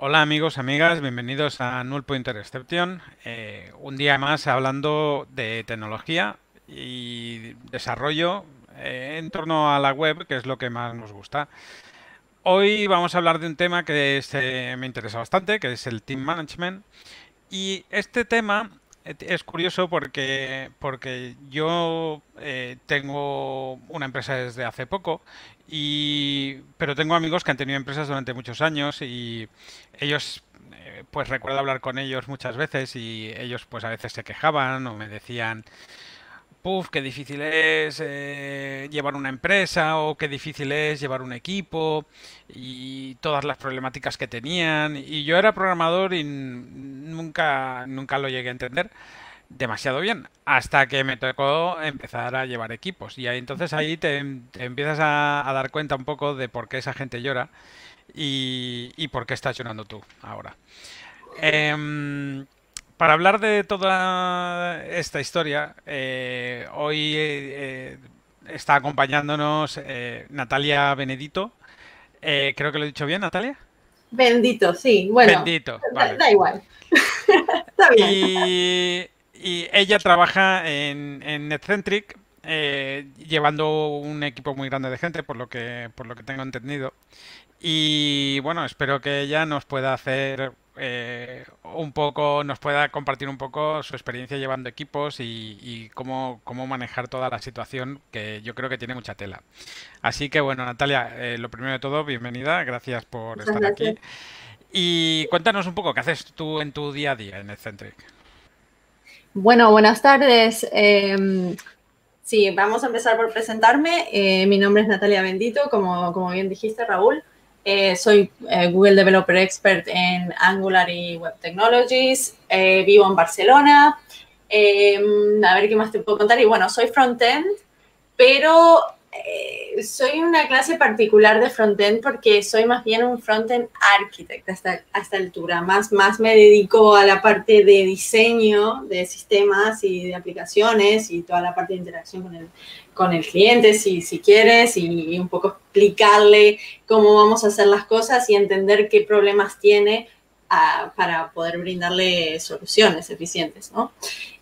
Hola amigos, amigas, bienvenidos a Null Pointer Exception. Eh, un día más hablando de tecnología y desarrollo eh, en torno a la web, que es lo que más nos gusta. Hoy vamos a hablar de un tema que me interesa bastante, que es el Team Management. Y este tema es curioso porque, porque yo eh, tengo una empresa desde hace poco, y, pero tengo amigos que han tenido empresas durante muchos años y ellos, eh, pues recuerdo hablar con ellos muchas veces y ellos pues a veces se quejaban o me decían, Puf, qué difícil es eh, llevar una empresa o qué difícil es llevar un equipo y todas las problemáticas que tenían. Y yo era programador y nunca, nunca lo llegué a entender demasiado bien hasta que me tocó empezar a llevar equipos. Y ahí, entonces ahí te, empiezas a, dar cuenta un poco de por qué esa gente llora y, y por qué estás llorando tú ahora. Eh, para hablar de toda esta historia, eh, hoy eh, está acompañándonos eh, Natalia Benedito. creo que lo he dicho bien, Natalia. Bendito, sí. Bueno, Bendito, da, igual. Está bien. Y, ella trabaja en, en NetCentric, llevando un equipo muy grande de gente, por lo que, por lo que tengo entendido. Y bueno, espero que ella nos pueda hacer eh, un poco, nos pueda compartir un poco su experiencia llevando equipos y, cómo, manejar toda la situación que yo creo que tiene mucha tela. Así que bueno, Natalia, eh, lo primero de todo, bienvenida, gracias por estar aquí. Y cuéntanos un poco, ¿qué haces tú en tu día a día en Eccentric? Bueno, buenas tardes. Em, sí, vamos a empezar por presentarme. Eh, mi nombre es Natalia Bendito, como, como bien dijiste, Raúl. Eh, soy eh, Google Developer Expert en Angular y Web Technologies. Eh, vivo en Barcelona. Em, a ver qué más te puedo contar. Y bueno, soy frontend, pero soy una clase particular de frontend porque soy más bien un frontend architect hasta, esta altura. Más, más me dedico a la parte de diseño de sistemas y de aplicaciones y toda la parte de interacción con el, con el cliente si, si quieres y, un poco explicarle cómo vamos a hacer las cosas y entender qué problemas tiene ah, para poder brindarle soluciones eficientes, ¿no?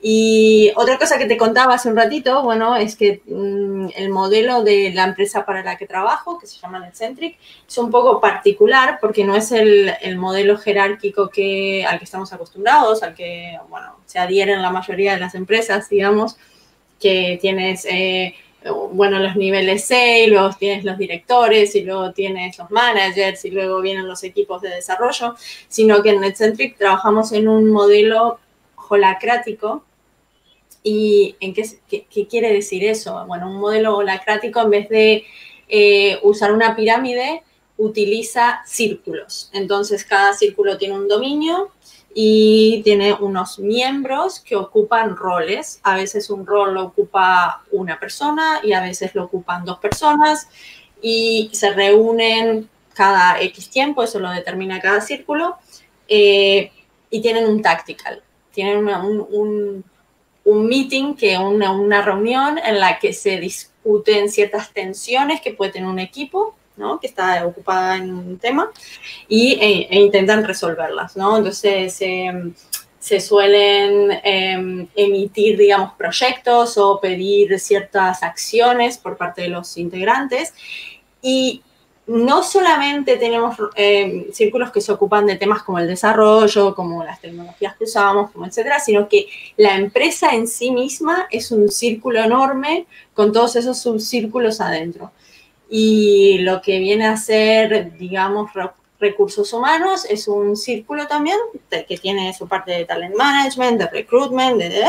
Y otra cosa que te contaba hace un ratito, bueno, es que mm, el modelo de la empresa para la que trabajo, que se llama Netcentric, es un poco particular porque no es el, el modelo jerárquico que, al que estamos acostumbrados, al que, bueno, se adhieren la mayoría de las empresas, digamos, que tienes... Eh, bueno, los niveles C, luego tienes los directores y luego tienes los managers y luego vienen los equipos de desarrollo, sino que en NetCentric trabajamos en un modelo holacrático. ¿Y en qué, qué, quiere decir eso? Bueno, un modelo holacrático en vez de eh, usar una pirámide, utiliza círculos. Entonces, cada círculo tiene un dominio y tiene unos miembros que ocupan roles. A veces un rol lo ocupa una persona y a veces lo ocupan dos personas y se reúnen cada X tiempo, eso lo determina cada círculo, eh, y tienen un tactical, tienen un, un, meeting, que una, una reunión en la que se discuten ciertas tensiones que puede tener un equipo que está ocupada en un tema, y, e, e intentan resolverlas. ¿no? Entonces, se suelen em, emitir, digamos, proyectos o pedir ciertas acciones por parte de los integrantes. Y no solamente tenemos em, círculos que se ocupan de temas como el desarrollo, como las tecnologías que usamos, como etcétera, sino que la empresa en sí misma es un círculo enorme con todos esos subcírculos adentro. Y lo que viene a ser, digamos, recursos humanos es un círculo también que tiene su parte de talent management, de recruitment, de,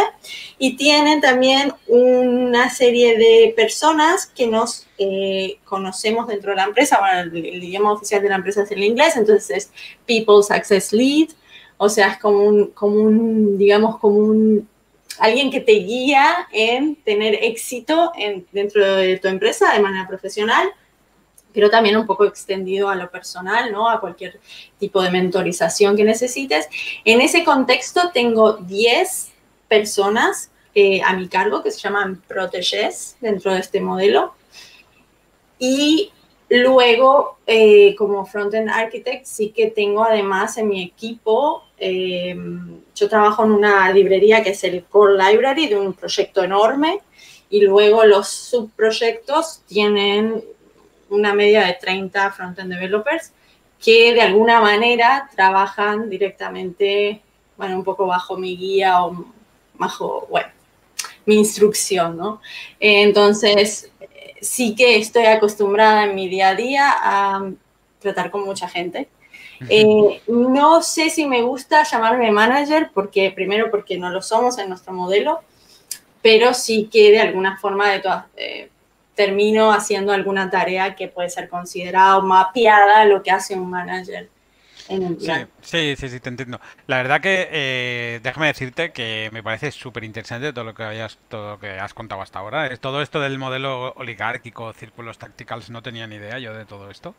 y tiene también una serie de personas que nos eh, conocemos dentro de la empresa. Bueno, el, el, idioma oficial de la empresa es el inglés, entonces es People's Access Lead, o sea, es como un, como un digamos, como un alguien que te guía en tener éxito en, dentro de tu empresa de manera profesional, pero también un poco extendido a lo personal, ¿no? A cualquier tipo de mentorización que necesites. En ese contexto tengo 10 personas eh, a mi cargo que se llaman protégés dentro de este modelo. Y Luego, eh, como frontend architect, sí que tengo además en mi equipo, em, yo trabajo en una librería que es el Core Library de un proyecto enorme y luego los subproyectos tienen una media de 30 frontend developers que de alguna manera trabajan directamente, bueno, un poco bajo mi guía o bajo, bueno, mi instrucción, ¿no? Entonces, sí que estoy acostumbrada en mi día a día a tratar con mucha gente. Eh, no sé si me gusta llamarme manager, porque primero porque no lo somos en nuestro modelo, pero sí que de alguna forma de todas, eh, termino haciendo alguna tarea que puede ser considerada mapeada lo que hace un manager. Sí, sí, sí, te entiendo. La verdad que eh, déjame decirte que me parece súper interesante todo lo que hayas, todo lo que has contado hasta ahora. Todo esto del modelo oligárquico, círculos tacticals, no tenía ni idea yo de todo esto.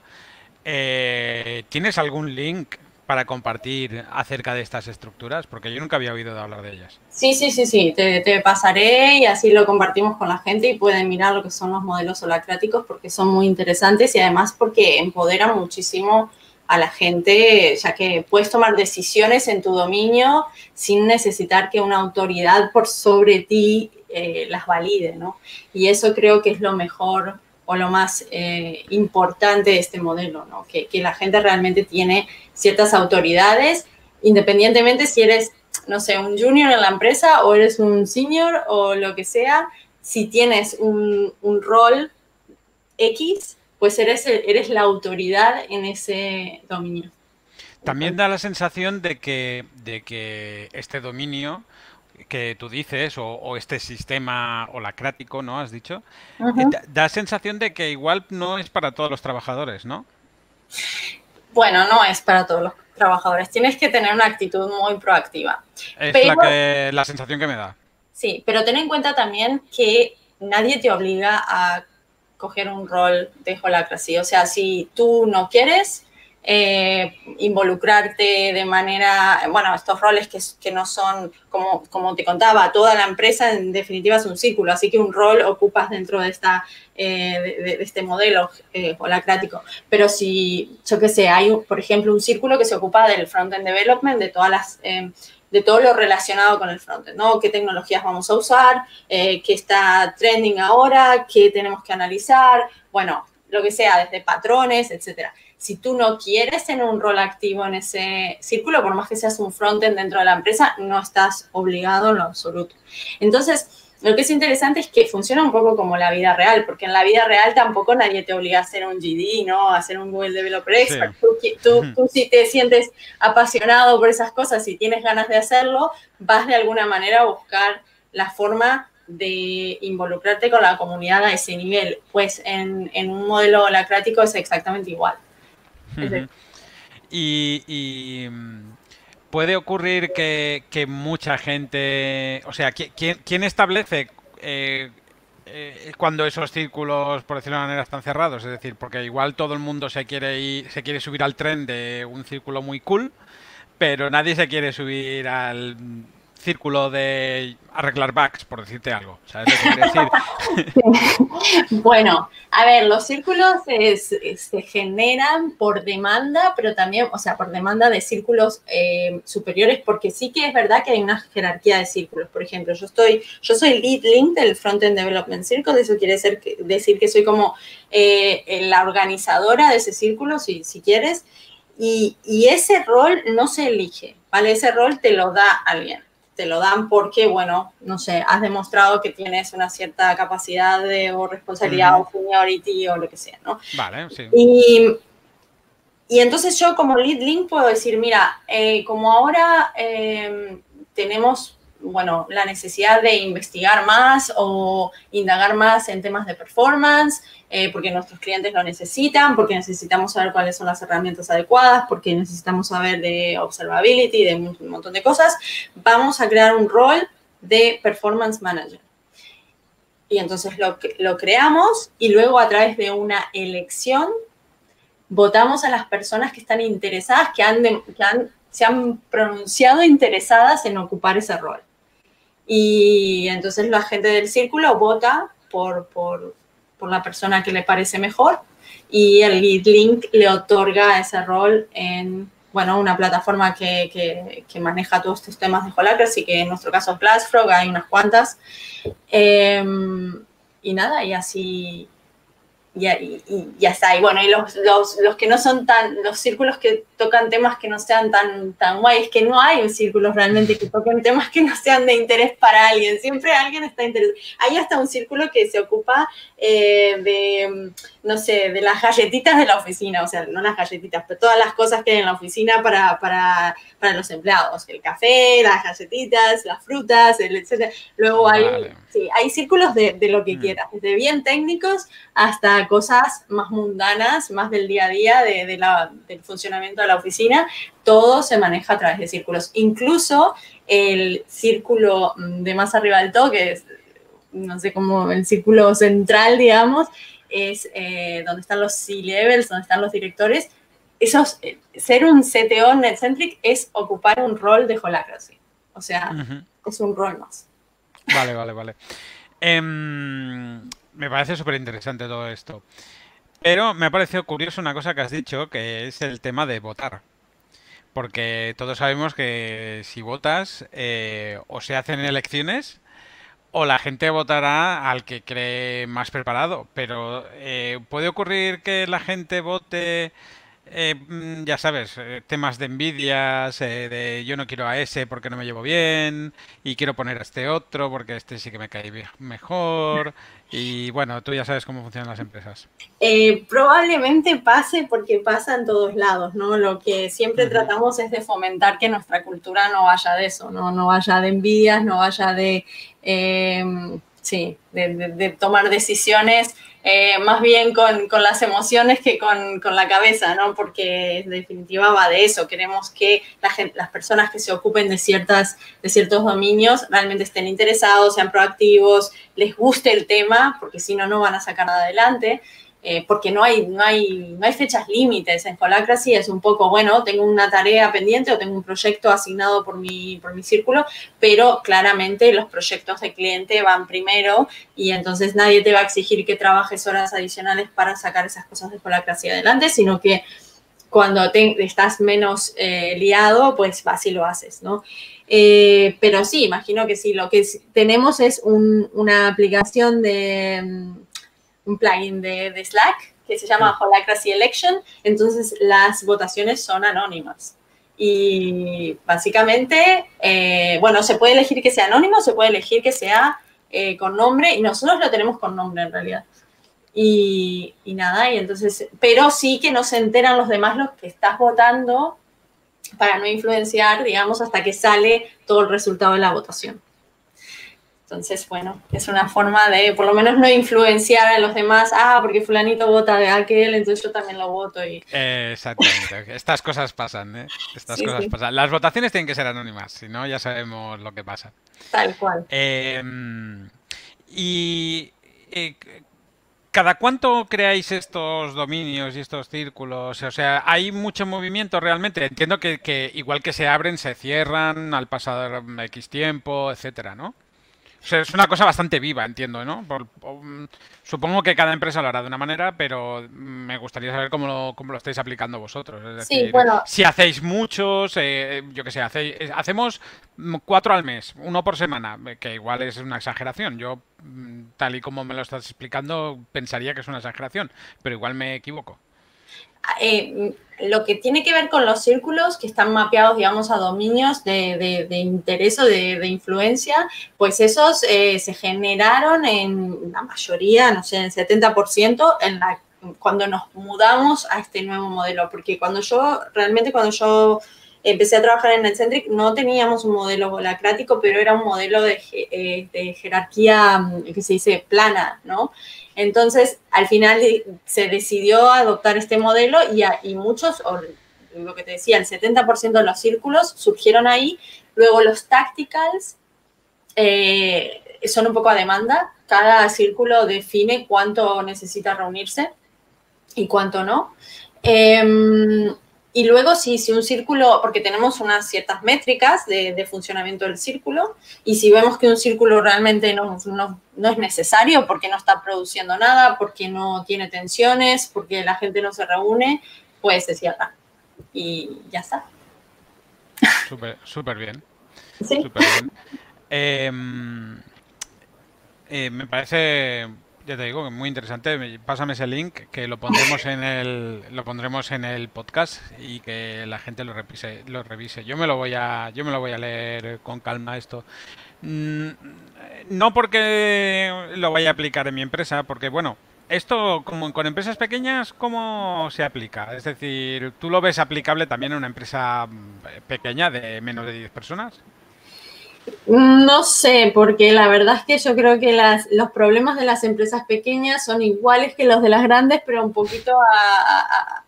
Eh, ¿Tienes algún link para compartir acerca de estas estructuras? Porque yo nunca había oído hablar de ellas. Sí, sí, sí, sí, te, pasaré y así lo compartimos con la gente y pueden mirar lo que son los modelos holacráticos porque son muy interesantes y además porque empoderan muchísimo a la gente, ya que puedes tomar decisiones en tu dominio sin necesitar que una autoridad por sobre ti eh, las valide, ¿no? Y eso creo que es lo mejor o lo más eh, importante de este modelo, ¿no? Que, la gente realmente tiene ciertas autoridades, independientemente si eres, no sé, un junior en la empresa o eres un senior o lo que sea, si tienes un, un rol X, pues eres, eres la autoridad en ese dominio. También da la sensación de que, de que este dominio que tú dices, o, este sistema holacrático, ¿no? Has dicho, eh, da, da, sensación de que igual no es para todos los trabajadores, ¿no? Bueno, no es para todos los trabajadores. Tienes que tener una actitud muy proactiva. Es la, que, la sensación que me da. Sí, pero ten en cuenta también que nadie te obliga a coger un rol de holacracy. O sea, si tú no quieres eh, involucrarte de manera, bueno, estos roles que, no son, como, como te contaba, toda la empresa en definitiva es un círculo, así que un rol ocupas dentro de, esta, eh, de, este modelo eh, holacrático. Pero si, yo qué sé, hay, por ejemplo, un círculo que se ocupa del front-end development, de todas las de todo lo relacionado con el frontend, ¿no? ¿Qué tecnologías vamos a usar? ¿Qué está trending ahora? ¿Qué tenemos que analizar? Bueno, lo que sea, desde patrones, etcétera. Si tú no quieres tener un rol activo en ese círculo, por más que seas un frontend dentro de la empresa, no estás obligado en lo absoluto. Entonces, lo que es interesante es que funciona un poco como la vida real, porque en la vida real tampoco nadie te obliga a hacer un GD, ¿no? A hacer un Google Developer Expert. Sí. Tú, tú, tú, si te sientes apasionado por esas cosas y tienes ganas de hacerlo, vas de alguna manera a buscar la forma de involucrarte con la comunidad a ese nivel. Pues en, en un modelo holacrático es exactamente igual. Y, y puede ocurrir que, que, mucha gente, o sea, ¿quién, quién establece eh, eh, cuando esos círculos, por decirlo de manera, están cerrados? Es decir, porque igual todo el mundo se quiere ir, se quiere subir al tren de un círculo muy cool, pero nadie se quiere subir al círculo de arreglar bugs, por decirte algo. Bueno, a ver, los círculos se generan por demanda, pero también, o sea, por demanda de círculos eh, superiores, porque sí que es verdad que hay una jerarquía de círculos. Por ejemplo, yo estoy, yo soy lead link del Frontend Development Circle, eso quiere que, decir que soy como eh, la organizadora de ese círculo, si, si quieres, y, y ese rol no se elige, ¿vale? Ese rol te lo da alguien te lo dan porque, bueno, no sé, has demostrado que tienes una cierta capacidad de, o responsabilidad o seniority o lo que sea, ¿no? Vale, sí. Y, y entonces yo como lead link puedo decir, mira, eh, como ahora eh, tenemos bueno, la necesidad de investigar más o indagar más en temas de performance, eh, porque nuestros clientes lo necesitan, porque necesitamos saber cuáles son las herramientas adecuadas, porque necesitamos saber de observability, de un, montón de cosas, vamos a crear un rol de performance manager. Y entonces lo, lo creamos y luego a través de una elección votamos a las personas que están interesadas, que han, que han se han pronunciado interesadas en ocupar ese rol. Y entonces la gente del círculo vota por, por, por, la persona que le parece mejor y el lead link le otorga ese rol en bueno, una plataforma que, maneja todos estos temas de Holacracy, que en nuestro caso Glassfrog, hay unas cuantas. Em, y nada, y así, y, ya está. Y bueno, y los, los, que no son tan, los círculos que tocan temas que no sean tan, tan guay, es que no hay círculos realmente que toquen temas que no sean de interés para alguien. Siempre alguien está interesado. Hay hasta un círculo que se ocupa eh, de, no sé, de las galletitas de la oficina, o sea, no las galletitas, pero todas las cosas que hay en la oficina para, para, para los empleados. El café, las galletitas, las frutas, el etcétera. Luego hay, sí, hay círculos de, de lo que mm. quieras, desde bien técnicos hasta cosas más mundanas, más del día a día, de, la, del funcionamiento de la oficina, todo se maneja a través de círculos. Incluso el círculo de más arriba del todo, que es, no sé cómo, el círculo central, digamos, es eh, donde están los C-levels, donde están los directores. Esos, eh, ser un CTO NetCentric es ocupar un rol de Holacracy. O sea, es un rol más. Vale, vale, vale. Em, me parece súper interesante todo esto. Pero me ha parecido curioso una cosa que has dicho, que es el tema de votar. Porque todos sabemos que si votas, eh, o se hacen elecciones, o la gente votará al que cree más preparado. Pero eh, puede ocurrir que la gente vote eh, mm, ya sabes, eh, temas de envidias, eh, de yo no quiero a ese porque no me llevo bien y quiero poner a este otro porque este sí que me cae mejor. Y bueno, tú ya sabes cómo funcionan las empresas. probablemente pase porque pasa en todos lados, ¿no? Lo que siempre tratamos es de fomentar que nuestra cultura no vaya de eso, ¿no? No vaya de envidias, no vaya de, sí, de tomar decisiones eh, más bien con, con, las emociones que con, con, la cabeza, ¿no? Porque en definitiva va de eso. Queremos que la gente, las personas que se ocupen de, ciertas, de ciertos dominios realmente estén interesados, sean proactivos, les guste el tema, porque si no, no van a sacar nada adelante. Eh, porque no hay, no, hay, no hay fechas límites. En Holacracy es un poco, bueno, tengo una tarea pendiente o tengo un proyecto asignado por mi, por mi círculo, pero claramente los proyectos de cliente van primero y entonces nadie te va a exigir que trabajes horas adicionales para sacar esas cosas de Holacracy adelante, sino que cuando estás menos eh, liado, pues así lo haces, ¿no? Eh, pero sí, imagino que sí, lo que tenemos es una aplicación de un plugin de, Slack que se llama Holacracy Election, entonces las votaciones son anónimas. Y básicamente, eh, bueno, se puede elegir que sea anónimo, se puede elegir que sea eh, con nombre, y nosotros lo tenemos con nombre en realidad. Y, y, nada, y entonces, pero sí que no se enteran los demás los que estás votando para no influenciar, digamos, hasta que sale todo el resultado de la votación. Entonces, bueno, es una forma de por lo menos no influenciar a los demás, ah, porque fulanito vota de aquel, entonces yo también lo voto. Y... exactamente, estas cosas pasan, ¿eh? Estas cosas pasan. Las votaciones tienen que ser anónimas, si no ya sabemos lo que pasa. Tal cual. Em, y eh, ¿Cada cuánto creáis estos dominios y estos círculos? O sea, ¿hay mucho movimiento realmente? Entiendo que, que igual que se abren, se cierran al pasar X tiempo, etcétera, ¿no? Es una cosa bastante viva, entiendo, ¿no? supongo que cada empresa lo hará de una manera, pero me gustaría saber cómo lo, cómo lo estáis aplicando vosotros. Es decir, sí, bueno. si hacéis muchos, eh, yo qué sé, hacéis, hacemos cuatro al mes, uno por semana, que igual es una exageración. Yo, mm, tal y como me lo estás explicando, pensaría que es una exageración, pero igual me equivoco. Eh, lo que tiene que ver con los círculos que están mapeados, digamos, a dominios de, interés o de, influencia, pues esos eh, se generaron en la mayoría, no sé, en el 70% en la, cuando nos mudamos a este nuevo modelo, porque cuando yo, realmente cuando yo empecé a trabajar en NetCentric, no teníamos un modelo holacrático, pero era un modelo de, eh, de jerarquía mm, que se dice plana, ¿no? Entonces, al final se decidió adoptar este modelo y, muchos, o lo que te decía, el 70% de los círculos surgieron ahí. Luego los tacticals eh, son un poco a demanda. Cada círculo define cuánto necesita reunirse y cuánto no. Em, y luego, si, si un círculo, porque tenemos unas ciertas métricas de, funcionamiento del círculo, y si vemos que un círculo realmente no, no, es necesario porque no está produciendo nada, porque no tiene tensiones, porque la gente no se reúne, pues se cierra. Y ya está. Súper bien. ¿Sí? Súper bien. Em, eh, me parece ya te digo, muy interesante. Pásame ese link que lo pondremos en el lo pondremos en el podcast y que la gente lo revise, lo revise. Yo me lo voy a yo me lo voy a leer con calma esto. Mm, no porque lo vaya a aplicar en mi empresa, porque bueno, esto como con empresas pequeñas cómo se aplica? Es decir, ¿tú lo ves aplicable también en una empresa mm, pequeña de menos de 10 personas? No sé, porque la verdad es que yo creo que los problemas de las empresas pequeñas son iguales que los de las grandes, pero un poquito a,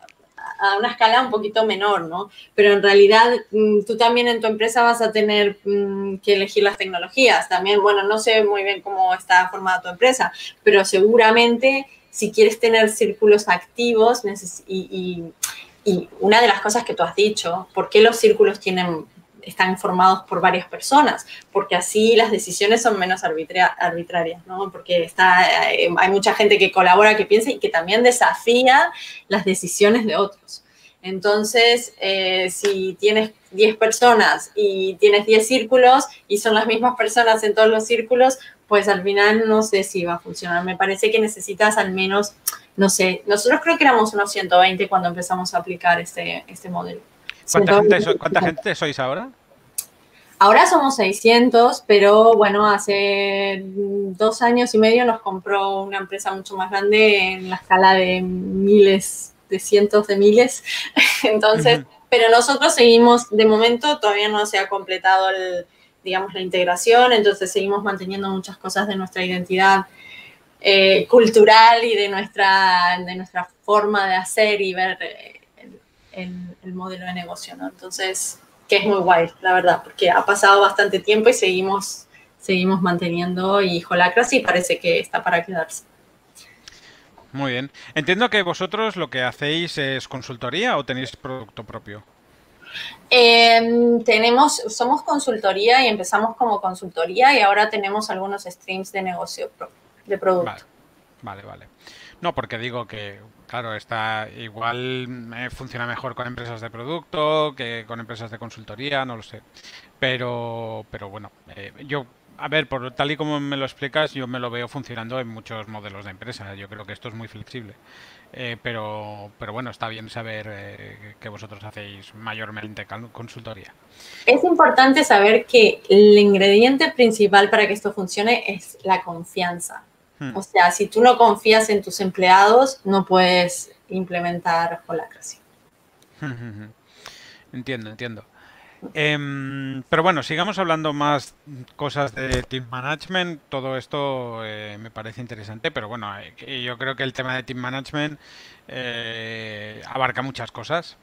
una escala un poquito menor, ¿no? Pero en realidad mm, tú también en tu empresa vas a tener mm, que elegir las tecnologías. También, bueno, no sé muy bien cómo está formada tu empresa, pero seguramente si quieres tener círculos activos y, y una de las cosas que tú has dicho, ¿por qué los círculos tienen están formados por varias personas, porque así las decisiones son menos arbitrarias. Porque está, eh, hay mucha gente que colabora, que piensa y que también desafía las decisiones de otros. Entonces, eh, si tienes 10 personas y tienes 10 círculos y son las mismas personas en todos los círculos, pues al final no sé si va a funcionar. Me parece que necesitas al menos, no sé, nosotros creo que éramos unos 120 cuando empezamos a aplicar este, este modelo. ¿Cuánta, gente, sois ahora? Ahora somos 600, pero bueno, hace dos años y medio nos compró una empresa mucho más grande en la escala de miles, de cientos de miles. Entonces, pero nosotros seguimos, de momento todavía no se ha completado digamos, la integración, entonces seguimos manteniendo muchas cosas de nuestra identidad eh, cultural y de nuestra, de nuestra forma de hacer y ver eh, el, modelo de negocio, ¿no? Entonces, que es muy guay, la verdad, porque ha pasado bastante tiempo y seguimos, seguimos manteniendo y Holacracy parece que está para quedarse. Muy bien. Entiendo que vosotros lo que hacéis es consultoría o tenéis producto propio. Em, tenemos, somos consultoría y empezamos como consultoría y ahora tenemos algunos streams de negocio de producto. vale, vale. No, porque digo que Claro, está igual eh, funciona mejor con empresas de producto que con empresas de consultoría, no lo sé. Pero, pero bueno, eh, yo, a ver, por tal y como me lo explicas, yo me lo veo funcionando en muchos modelos de empresa. Yo creo que esto es muy flexible. Eh, pero, pero bueno, está bien saber que vosotros hacéis mayormente consultoría. Es importante saber que el ingrediente principal para que esto funcione es la confianza. Hmm. O sea, si tú no confías en tus empleados, no puedes implementar Holacracy. Entiendo, entiendo. Em, pero bueno, sigamos hablando más cosas de team management. Todo esto eh, me parece interesante, pero bueno, eh, yo creo que el tema de team management eh, abarca muchas cosas.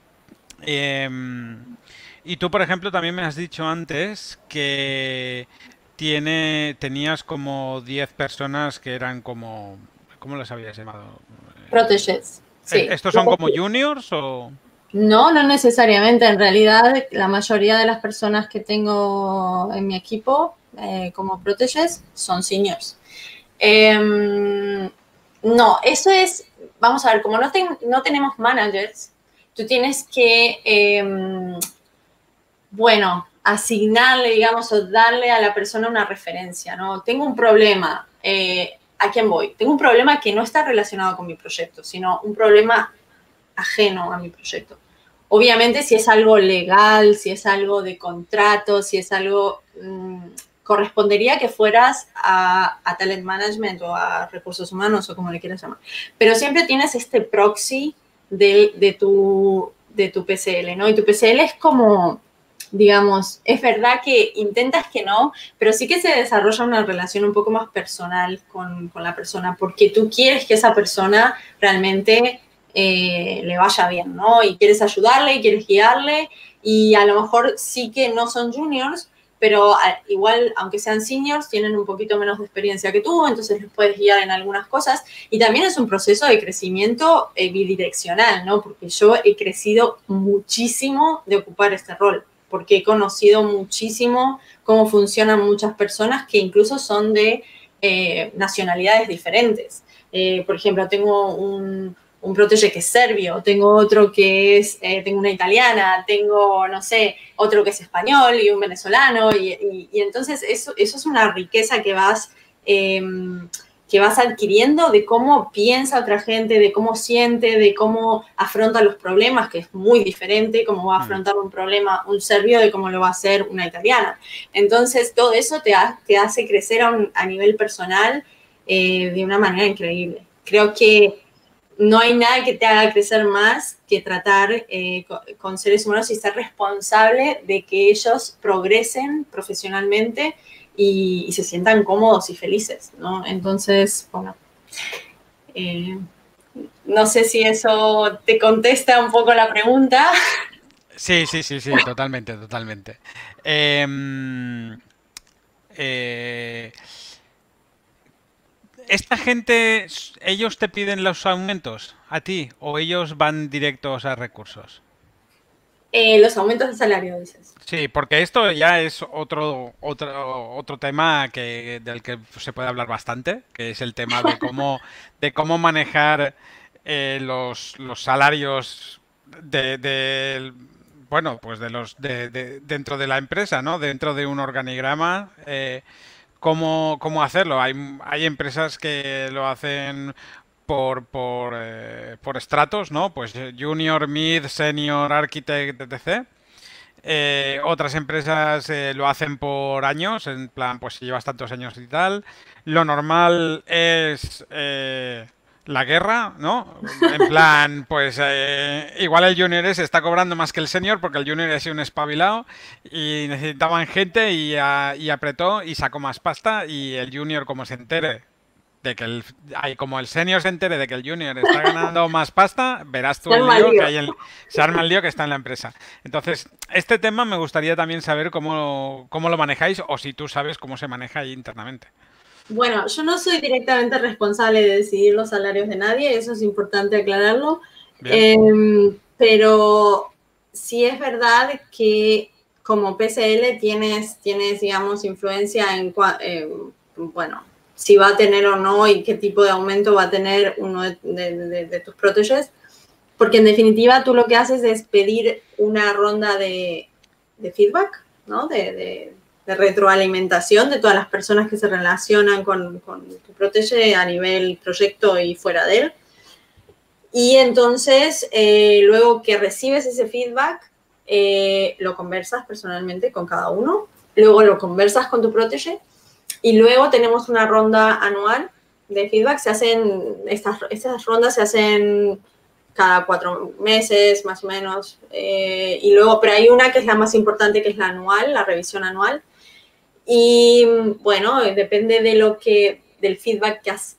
Em, y tú, por ejemplo, también me has dicho antes que tiene, tenías como 10 personas que eran como, ¿cómo las habías llamado? Proteges. Sí. ¿E-, ¿Estos son como juniors o...? No, no necesariamente. En realidad, la mayoría de las personas que tengo en mi equipo eh, como proteges son seniors. Em, no, eso es, vamos a ver, como no, no tenemos managers, tú tienes que, em, bueno, asignarle, digamos, o darle a la persona una referencia, ¿no? Tengo un problema, eh, ¿a quién voy? Tengo un problema que no está relacionado con mi proyecto, sino un problema ajeno a mi proyecto. Obviamente, si es algo legal, si es algo de contrato, si es algo, mm, correspondería que fueras a, talent management o a recursos humanos o como le quieras llamar. Pero siempre tienes este proxy de, de, tu, de tu PCL, ¿no? Y tu PCL es como digamos, es verdad que intentas que no, pero sí que se desarrolla una relación un poco más personal con, la persona, porque tú quieres que esa persona realmente eh, le vaya bien, ¿no? Y quieres ayudarle, y quieres guiarle, y a lo mejor sí que no son juniors, pero igual, aunque sean seniors, tienen un poquito menos de experiencia que tú, entonces les puedes guiar en algunas cosas. Y también es un proceso de crecimiento eh, bidireccional, ¿no? Porque yo he crecido muchísimo de ocupar este rol, porque he conocido muchísimo cómo funcionan muchas personas que incluso son de eh, nacionalidades diferentes. Eh, por ejemplo, tengo un, un protege que es serbio, tengo otro que es, eh, tengo una italiana, tengo, no sé, otro que es español y un venezolano, y, entonces eso, eso es una riqueza que vas, em, que vas adquiriendo de cómo piensa otra gente, de cómo siente, de cómo afronta los problemas, que es muy diferente cómo va a mm. afrontar un problema un serbio de cómo lo va a hacer una italiana. Entonces, todo eso te, te hace crecer a, a nivel personal eh, de una manera increíble. Creo que no hay nada que te haga crecer más que tratar eh, con, seres humanos y ser responsable de que ellos progresen profesionalmente y, se sientan cómodos y felices, ¿no? Entonces, bueno, eh, no sé si eso te contesta un poco la pregunta. Sí, sí, sí, sí, totalmente, totalmente. Em, eh, ¿Esta gente, ellos te piden los aumentos a ti o ellos van directos a recursos? Eh, los aumentos de salario, dices. Sí, porque esto ya es otro, otro, otro tema que, del que se puede hablar bastante, que es el tema de cómo, de cómo manejar eh, los, los, salarios de, bueno, pues de los de, dentro de la empresa, ¿no? Dentro de un organigrama. Eh, cómo, cómo hacerlo. Hay, hay empresas que lo hacen por, por, eh, por estratos, ¿no? Pues junior, mid, senior, architect, etc. Eh, otras empresas eh, lo hacen por años, en plan, pues si llevas tantos años y tal. Lo normal es la guerra, ¿no? En plan, pues eh, igual el junior se está cobrando más que el senior porque el junior es un espabilado y necesitaban gente y, apretó y sacó más pasta y el junior como se entere de que el como el senior se entere de que el junior está ganando más pasta, verás tú el lío que hay en, se arma el lío que está en la empresa. Entonces, este tema me gustaría también saber cómo, cómo lo manejáis o si tú sabes cómo se maneja ahí internamente. Bueno, yo no soy directamente responsable de decidir los salarios de nadie, eso es importante aclararlo. Em, pero sí es verdad que como PCL tienes, tienes digamos, influencia en, bueno, si va a tener o no y qué tipo de aumento va a tener uno de, tus proteges. Porque en definitiva tú lo que haces es pedir una ronda de, feedback, ¿no? de, retroalimentación de todas las personas que se relacionan con, tu protege a nivel proyecto y fuera de él. Y entonces, eh, luego que recibes ese feedback, eh, lo conversas personalmente con cada uno, luego lo conversas con tu protege y luego tenemos una ronda anual de feedback. Se hacen, estas, estas rondas se hacen cada cuatro meses más o menos. Eh, y luego, pero hay una que es la más importante, que es la anual, la revisión anual, y bueno, depende de lo que, del feedback que has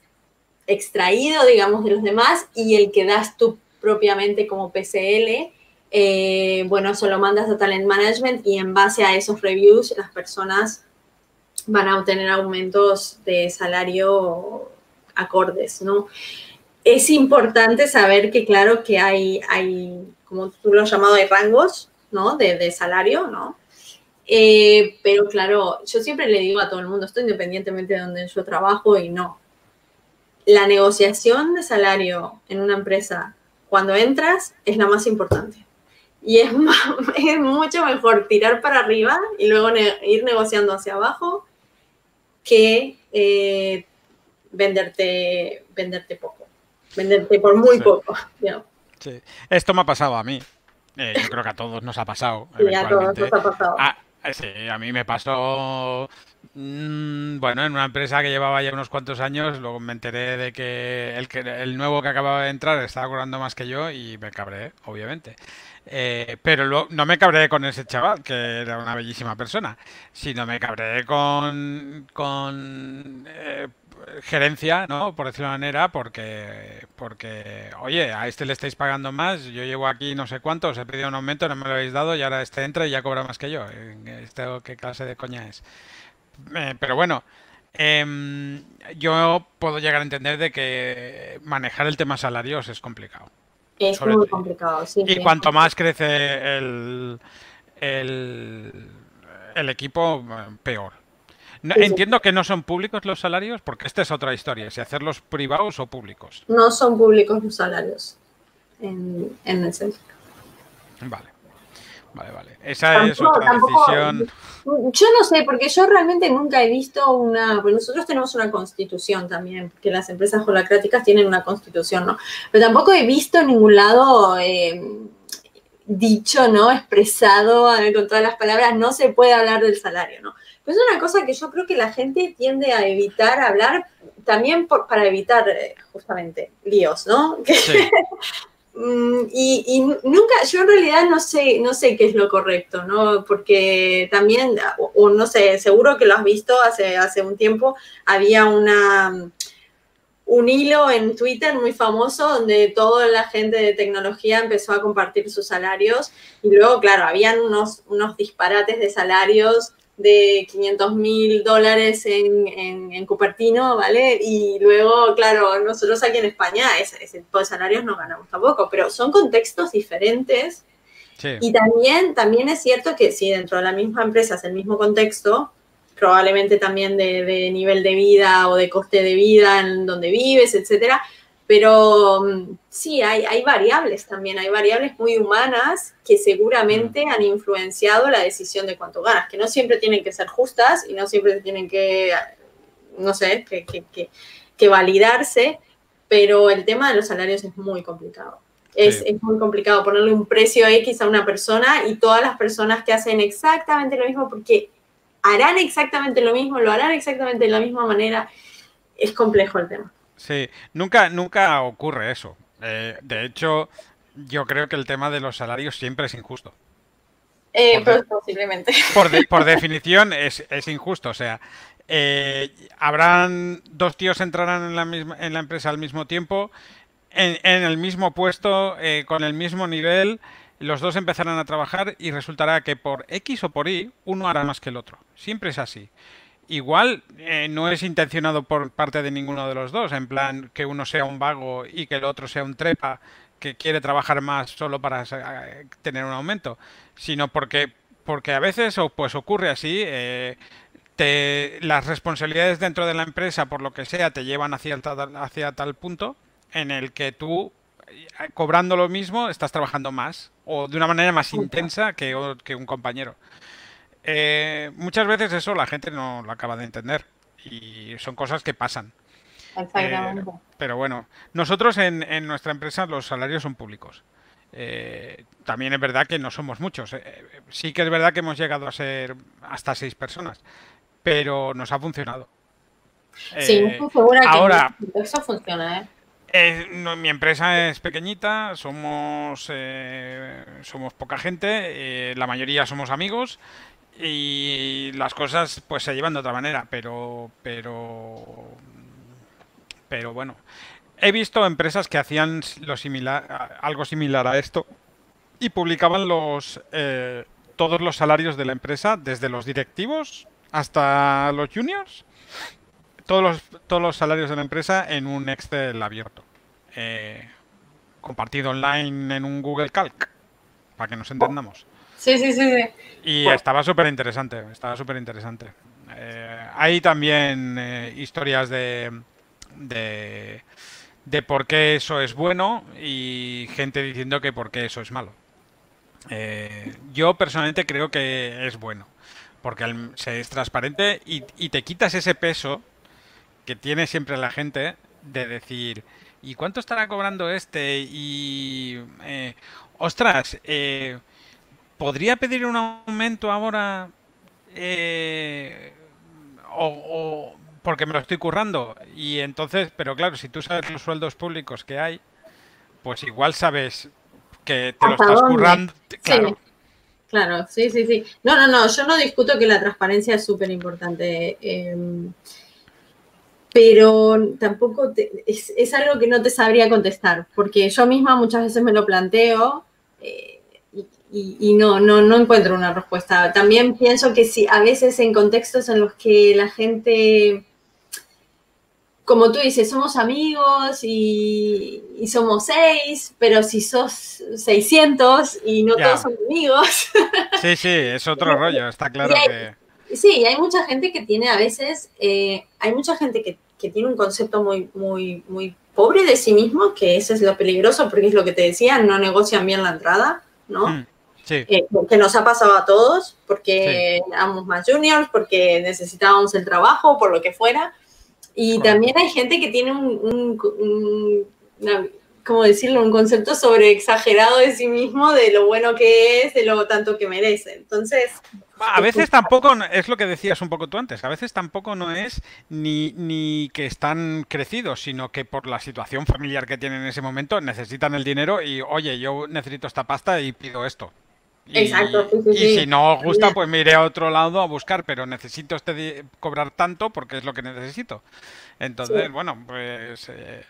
extraído, digamos, de los demás y el que das tú propiamente como PCL. Eh, bueno, eso lo mandas a Talent Management y en base a esos reviews las personas van a obtener aumentos de salario acordes, ¿no? Es importante saber que, claro, que hay, hay como tú lo has llamado, hay rangos, ¿no? De, de salario, ¿no? Eh, pero claro, yo siempre le digo a todo el mundo, esto independientemente de donde yo trabajo y no. La negociación de salario en una empresa cuando entras es la más importante. Y es, es mucho mejor tirar para arriba y luego ir negociando hacia abajo que eh, venderte, venderte poco. Venderte por muy poco. Sí. Esto me ha pasado a mí. Eh, yo creo que a todos nos ha pasado. Sí, a todos nos ha pasado. Eh, sí, a mí me pasó, bueno, en una empresa que llevaba ya unos cuantos años, luego me enteré de que el, el nuevo que acababa de entrar estaba cobrando más que yo y me cabré, obviamente. Eh, pero no me cabré con ese chaval, que era una bellísima persona, sino me cabré con, con, eh, gerencia, ¿no? Por decirlo de manera, porque, porque, oye, a este le estáis pagando más, yo llevo aquí no sé cuánto, os he pedido un aumento, no me lo habéis dado y ahora este entra y ya cobra más que yo. ¿Esto qué clase de coña es? Eh, pero bueno, em, yo puedo llegar a entender de que manejar el tema salarios es complicado. Es muy complicado, sí. Y cuanto más crece el, el, el equipo, peor. entiendo que no son públicos los salarios, porque esta es otra historia, si hacerlos privados o públicos. No son públicos los salarios en, en el centro. Vale. Vale, vale. Esa es otra decisión. Yo no sé, porque yo realmente nunca he visto una. Porque nosotros tenemos una constitución también, que las empresas holacráticas tienen una constitución, ¿no? Pero tampoco he visto en ningún lado eh, dicho, ¿no? Expresado con todas las palabras, no se puede hablar del salario, ¿no? Pero es una cosa que yo creo que la gente tiende a evitar hablar también para evitar eh, justamente líos, ¿no? Mm, y, nunca, yo en realidad no sé, no sé qué es lo correcto, ¿no? Porque también, o, no sé, seguro que lo has visto hace, hace un tiempo, había una, un hilo en Twitter muy famoso donde toda la gente de tecnología empezó a compartir sus salarios y luego, claro, habían unos, unos disparates de salarios de 500 mil dólares en, en, Cupertino, ¿vale? Y luego, claro, nosotros aquí en España ese, tipo de salarios no ganamos tampoco, pero son contextos diferentes. Y también, también es cierto que si dentro de la misma empresa es el mismo contexto, probablemente también de, de, nivel de vida o de coste de vida en donde vives, etcétera, pero mm, sí, hay, hay, variables también, hay variables muy humanas que seguramente han influenciado la decisión de cuánto ganas, que no siempre tienen que ser justas y no siempre tienen que, no sé, que, que, que, validarse, pero el tema de los salarios es muy complicado. Es, es, muy complicado ponerle un precio X a una persona y todas las personas que hacen exactamente lo mismo, porque harán exactamente lo mismo, lo harán exactamente de la misma manera, es complejo el tema. Sí, nunca, nunca ocurre eso. Eh, de hecho, yo creo que el tema de los salarios siempre es injusto. Eh, pues posiblemente. Por, definición es, injusto. O sea, eh, habrán dos tíos entrarán en la misma en la empresa al mismo tiempo, en, en el mismo puesto, con el mismo nivel. Los dos empezarán a trabajar y resultará que por X o por Y uno hará más que el otro. Siempre es así igual eh, no es intencionado por parte de ninguno de los dos, en plan que uno sea un vago y que el otro sea un trepa que quiere trabajar más solo para eh, tener un aumento, sino porque, porque a veces pues ocurre así, eh, te, las responsabilidades dentro de la empresa, por lo que sea, te llevan hacia, hacia tal punto en el que tú, cobrando lo mismo, estás trabajando más o de una manera más intensa que, que un compañero. Eh, muchas veces eso la gente no lo acaba de entender y son cosas que pasan. Eh, pero bueno, nosotros en, nuestra empresa los salarios son públicos. Eh, también es verdad que no somos muchos. sí que es verdad que hemos llegado a ser hasta seis personas, pero nos ha funcionado. Sí, estoy segura que ahora, eso funciona. mi empresa es pequeñita, somos, somos poca gente, la mayoría somos amigos y las cosas pues se llevan de otra manera, pero pero pero bueno, he visto empresas que hacían lo similar algo similar a esto y publicaban los eh, todos los salarios de la empresa desde los directivos hasta los juniors. Todos los todos los salarios de la empresa en un Excel abierto eh, compartido online en un Google Calc para que nos entendamos Sí, sí, sí. Y estaba súper interesante, estaba súper interesante. Eh, hay también eh, historias de, de, de, por qué eso es bueno y gente diciendo que por qué eso es malo. Eh, yo personalmente creo que es bueno, porque se es transparente y, y, te quitas ese peso que tiene siempre la gente de decir, ¿y cuánto estará cobrando este? Y, ostras, eh, ¿podría pedir un aumento ahora? Eh, o, porque me lo estoy currando. Y entonces, pero claro, si tú sabes los sueldos públicos que hay, pues igual sabes que te lo estás currando. Claro. Sí. Claro, sí, sí, sí. No, no, no, yo no discuto que la transparencia es súper importante. Em, pero tampoco es, algo que no te sabría contestar, porque yo misma muchas veces me lo planteo eh, y, no, no, no encuentro una respuesta. También pienso que si a veces en contextos en los que la gente, como tú dices, somos amigos y, somos seis, pero si sos 600 y no todos son amigos. Sí, sí, es otro rollo, está claro que Sí, hay mucha gente que tiene a veces, eh, hay mucha gente que, tiene un concepto muy, muy, muy pobre de sí mismo, que ese es lo peligroso, porque es lo que te decía, no negocian bien la entrada, ¿no? Hmm, sí. Eh, que nos ha pasado a todos, porque éramos más juniors, porque necesitábamos el trabajo, por lo que fuera. Y también hay gente que tiene un, ¿cómo decirlo? Un concepto sobre exagerado de sí mismo, de lo bueno que es, de lo tanto que merece. Entonces... A veces tampoco, es lo que decías un poco tú antes, a veces tampoco no es ni, ni que están crecidos, sino que por la situación familiar que tienen en ese momento necesitan el dinero y, oye, yo necesito esta pasta y pido esto. Exacto. y si no os gusta, pues me iré a otro lado a buscar, pero necesito este cobrar tanto porque es lo que necesito. Entonces, bueno, pues eh,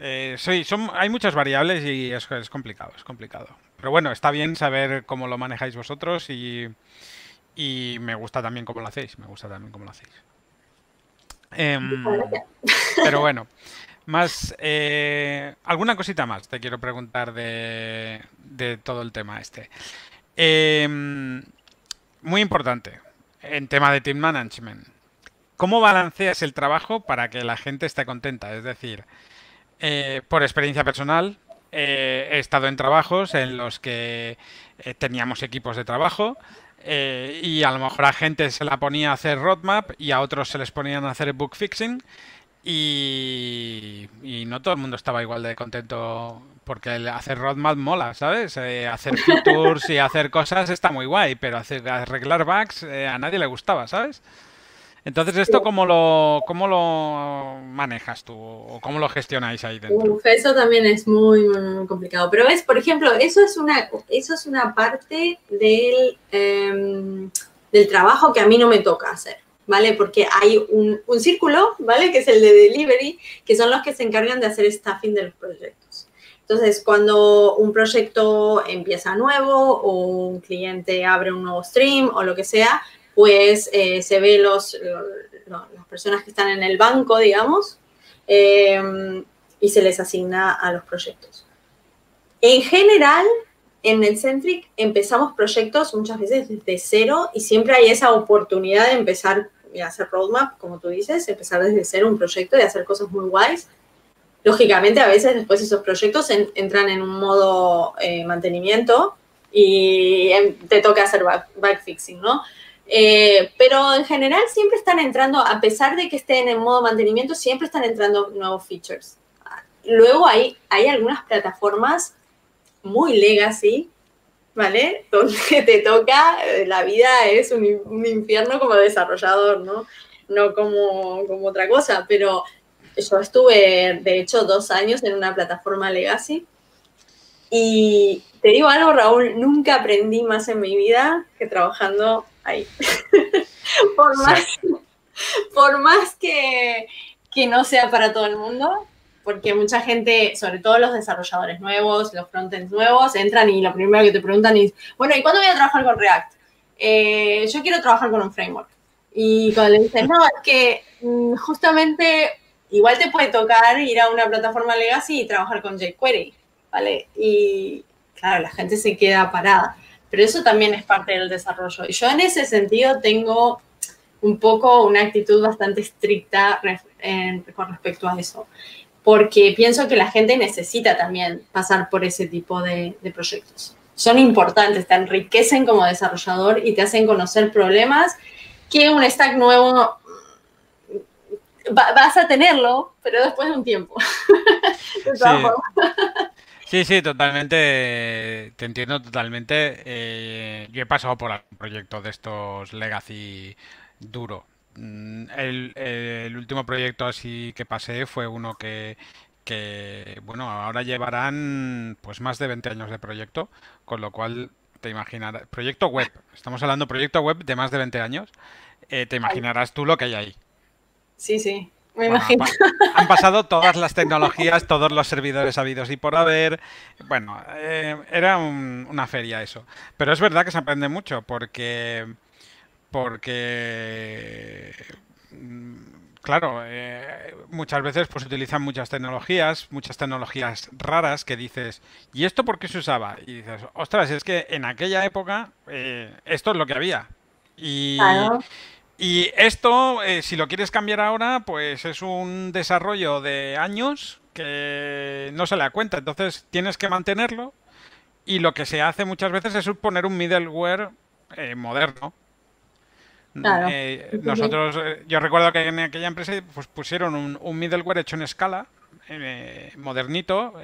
eh, son, hay muchas variables y es, es, complicado, es complicado. Pero bueno, está bien saber cómo lo manejáis vosotros y, y me gusta también cómo lo hacéis, me gusta también cómo lo hacéis. Em, pero bueno, más eh, alguna cosita más te quiero preguntar de, de todo el tema este. Em, muy importante en tema de team management. ¿Cómo balanceas el trabajo para que la gente esté contenta? Es decir, eh, por experiencia personal, eh, he estado en trabajos en los que eh, teníamos equipos de trabajo y a lo mejor a gente se la ponía a hacer roadmap y a otros se les ponían a hacer book fixing y, no todo el mundo estaba igual de contento porque hacer roadmap mola, ¿sabes? hacer features y hacer cosas está muy guay, pero hacer, arreglar bugs a nadie le gustaba, ¿sabes? Entonces, ¿esto cómo lo, cómo lo manejas tú o cómo lo gestionáis ahí dentro? eso también es muy, complicado. Pero ves, por ejemplo, eso es una, eso es una parte del, em, del trabajo que a mí no me toca hacer. ¿Vale? Porque hay un, un círculo, ¿vale? Que es el de delivery, que son los que se encargan de hacer staffing de los proyectos. Entonces, cuando un proyecto empieza nuevo o un cliente abre un nuevo stream o lo que sea, pues eh, se ve los, las personas que están en el banco, digamos, em, y se les asigna a los proyectos. En general, en el Centric empezamos proyectos muchas veces desde cero y siempre hay esa oportunidad de empezar a hacer roadmap, como tú dices, empezar desde cero un proyecto y hacer cosas muy guays. Lógicamente, a veces después esos proyectos entran en un modo eh, mantenimiento y em, te toca hacer backfixing, ¿no? Eh, pero en general siempre están entrando, a pesar de que estén en modo mantenimiento, siempre están entrando nuevos features. Luego hay, hay algunas plataformas muy legacy, ¿vale? Donde te toca, la vida es un, un infierno como desarrollador, ¿no? No como, como otra cosa, pero yo estuve, de hecho, dos años en una plataforma legacy y te digo algo, Raúl, nunca aprendí más en mi vida que trabajando ahí. por, más, por más que, que no sea para todo el mundo, porque mucha gente, sobre todo los desarrolladores nuevos, los frontends nuevos, entran y lo primero que te preguntan es, bueno, ¿y cuándo voy a trabajar con React? Eh, yo quiero trabajar con un framework. Y cuando le dices, no, es que mm, justamente igual te puede tocar ir a una plataforma legacy y trabajar con jQuery, ¿vale? Y claro, la gente se queda parada pero eso también es parte del desarrollo. Y yo en ese sentido tengo un poco una actitud bastante estricta con respecto a eso, porque pienso que la gente necesita también pasar por ese tipo de, proyectos. Son importantes, te enriquecen como desarrollador y te hacen conocer problemas que un stack nuevo vas a tenerlo, pero después de un tiempo. Sí, sí, totalmente. Te entiendo totalmente. Eh, yo he pasado por algún proyecto de estos legacy duro. Mm, el, último proyecto así que pasé fue uno que, que, bueno, ahora llevarán pues más de 20 años de proyecto, con lo cual te imaginarás, proyecto web, estamos hablando de proyecto web de más de 20 años, eh, te imaginarás tú lo que hay ahí. Sí, sí. me imagino. Han pasado todas las tecnologías, todos los servidores habidos y por haber. Bueno, eh, era una feria eso. Pero es verdad que se aprende mucho porque. Porque. Mm, claro, eh, muchas veces pues utilizan muchas tecnologías, muchas tecnologías raras que dices, ¿y esto por qué se usaba? Y dices, ostras, es que en aquella época eh, esto es lo que había. Y, y esto, eh, si lo quieres cambiar ahora, pues es un desarrollo de años que no se le da cuenta. Entonces tienes que mantenerlo y lo que se hace muchas veces es poner un middleware eh, Eh, nosotros, yo recuerdo que en aquella empresa pues, pusieron un, middleware hecho en escala, modernito,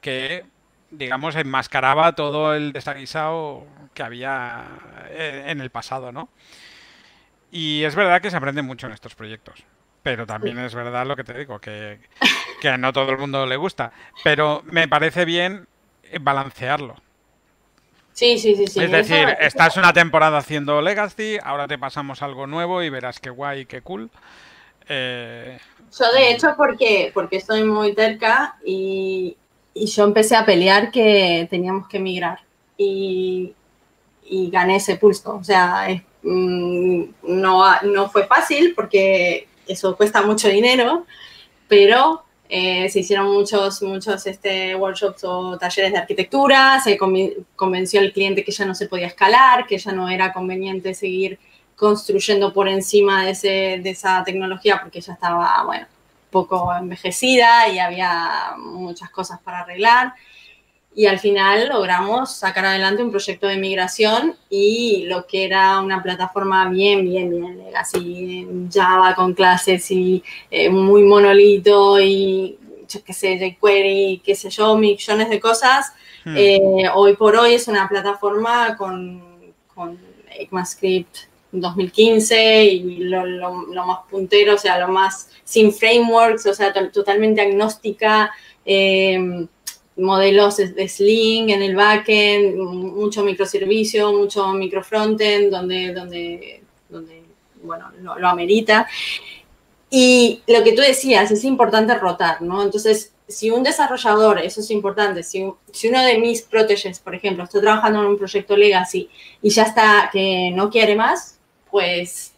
que digamos enmascaraba todo el desaguisado que había en el pasado, ¿no? Y es verdad que se aprende mucho en estos proyectos. Pero también es verdad lo que te digo, que, a no todo el mundo le gusta. Pero me parece bien balancearlo. Sí, sí, sí, sí. Es decir, estás una temporada haciendo Legacy, ahora te pasamos algo nuevo y verás qué guay, qué cool. Eh, yo de hecho porque, porque estoy muy terca y, yo empecé a pelear que teníamos que migrar y, y gané ese pulso. O sea, es Mm, no, no fue fácil porque eso cuesta mucho dinero, pero eh, se hicieron muchos, muchos este, workshops o talleres de arquitectura, se convenció al cliente que ya no se podía escalar, que ya no era conveniente seguir construyendo por encima de, ese, de esa tecnología porque ya estaba, bueno, poco envejecida y había muchas cosas para arreglar y al final logramos sacar adelante un proyecto de migración y lo que era una plataforma bien, bien, bien así en Java con clases y eh, muy monolito y yo qué sé, jQuery, qué sé yo, millones de cosas. Hmm. Eh, hoy por hoy es una plataforma con, con ECMAScript 2015 y lo, lo, más puntero, o sea, lo más sin frameworks, o sea, totalmente agnóstica. Eh, modelos de Sling en el backend, mucho microservicio, mucho microfrontend, donde, donde, donde bueno, lo, amerita. Y lo que tú decías, es importante rotar, ¿no? Entonces, si un desarrollador, eso es importante, si, si uno de mis proteges, por ejemplo, estoy trabajando en un proyecto legacy y ya está que no quiere más, pues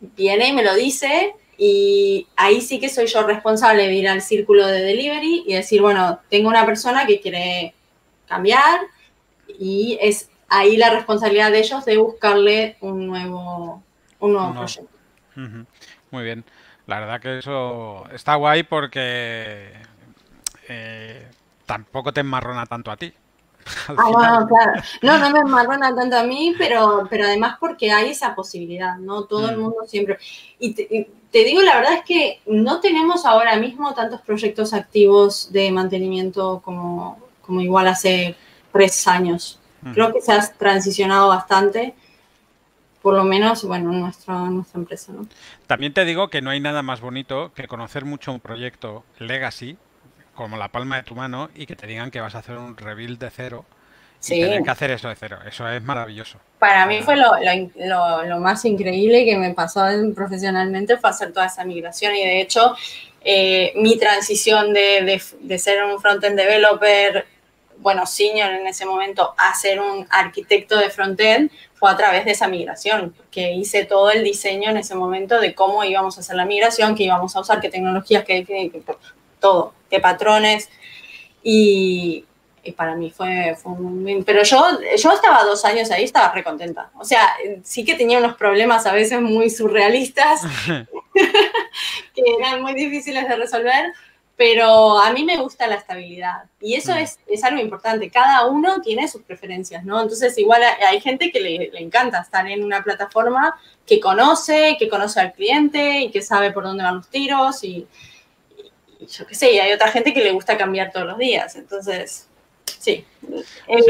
viene y me lo dice y ahí sí que soy yo responsable de ir al círculo de delivery y decir, bueno, tengo una persona que quiere cambiar y es ahí la responsabilidad de ellos de buscarle un nuevo, un nuevo proyecto. Muy bien. La verdad que eso está guay porque eh, tampoco te enmarrona tanto a ti. Ah, claro. No, no me enmarrona tanto a mí, pero, pero además porque hay esa posibilidad, ¿no? Todo el mm. mundo siempre. Y te, digo, la verdad es que no tenemos ahora mismo tantos proyectos activos de mantenimiento como, como igual hace tres años. Creo que se ha transicionado bastante, por lo menos, bueno, en nuestra, nuestra empresa, ¿no? También te digo que no hay nada más bonito que conocer mucho un proyecto legacy como la palma de tu mano y que te digan que vas a hacer un rebuild de cero y tener que hacer eso de cero. Eso es maravilloso. Para mí fue lo, lo, más increíble que me pasó profesionalmente fue hacer toda esa migración y de hecho eh, mi transición de, de, ser un frontend developer, bueno, senior en ese momento, a ser un arquitecto de frontend fue a través de esa migración, que hice todo el diseño en ese momento de cómo íbamos a hacer la migración, qué íbamos a usar, qué tecnologías, qué, todo, qué patrones. Y, para mí fue, fue Pero yo, yo estaba dos años ahí, estaba recontenta. O sea, sí que tenía unos problemas a veces muy surrealistas, que eran muy difíciles de resolver, pero a mí me gusta la estabilidad. Y eso mm. es, es, algo importante. Cada uno tiene sus preferencias, ¿no? Entonces, igual hay gente que le, le encanta estar en una plataforma que conoce, que conoce al cliente y que sabe por dónde van los tiros y yo qué sé, y hay otra gente que le gusta cambiar todos los días. Entonces, sí, el,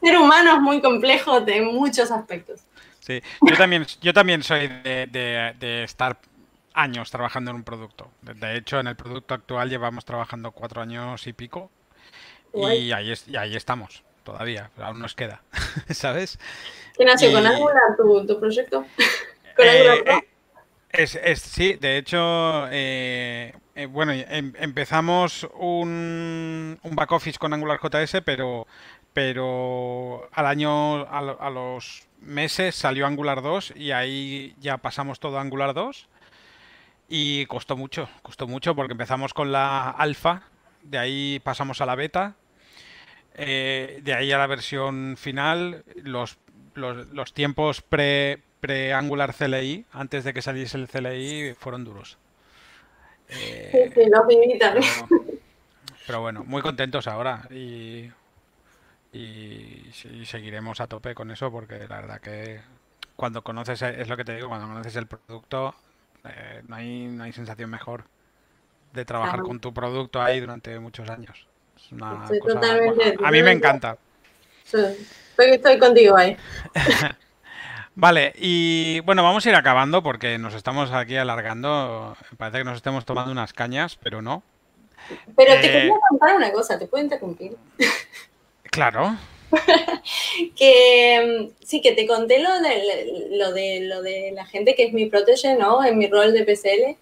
ser humano es muy complejo de muchos aspectos. Sí, yo también, yo también soy de, estar años trabajando en un producto. De hecho, en el producto actual llevamos trabajando cuatro años y pico y ahí, y ahí estamos todavía, aún nos queda, ¿sabes? ¿Qué nació con Angular tu, tu proyecto? ¿Con eh, eh, Es, sí, de hecho, eh, eh, bueno, em, empezamos un, un, back office con AngularJS, pero, pero al año, a, los meses salió Angular 2 y ahí ya pasamos todo a Angular 2 y costó mucho, costó mucho porque empezamos con la alfa, de ahí pasamos a la beta, eh, de ahí a la versión final, los, los, tiempos pre, pre-Angular CLI, antes de que saliese el CLI, fueron duros. Eh, sí, los viví también. Pero, bueno, muy contentos ahora y, seguiremos a tope con eso porque la verdad que cuando conoces, es lo que te digo, cuando conoces el producto, eh, no, hay, no hay sensación mejor de trabajar con tu producto ahí durante muchos años. Es una cosa, a mí me encanta. Estoy, estoy contigo ahí. Vale, y bueno, vamos a ir acabando porque nos estamos aquí alargando. Parece que nos estemos tomando unas cañas, pero no. Pero te quería eh, contar una cosa, ¿te puedo interrumpir? Claro. que mm, sí, que te conté lo de, lo de lo de la gente que es mi protege, ¿no? En mi rol de PCL.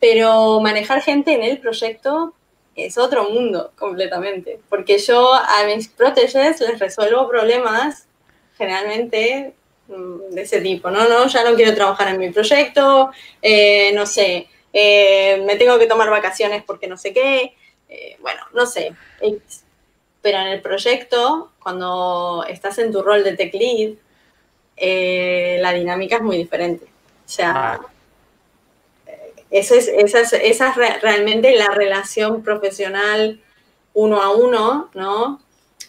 Pero manejar gente en el proyecto es otro mundo completamente. Porque yo a mis proteges les resuelvo problemas generalmente de ese tipo, ¿no? No, ya no quiero trabajar en mi proyecto, eh, no sé, eh, me tengo que tomar vacaciones porque no sé qué, eh, bueno, no sé. Pero en el proyecto, cuando estás en tu rol de tech lead, la dinámica es muy diferente. O sea, esa es, esa es, esa es realmente la relación profesional uno a uno, ¿no?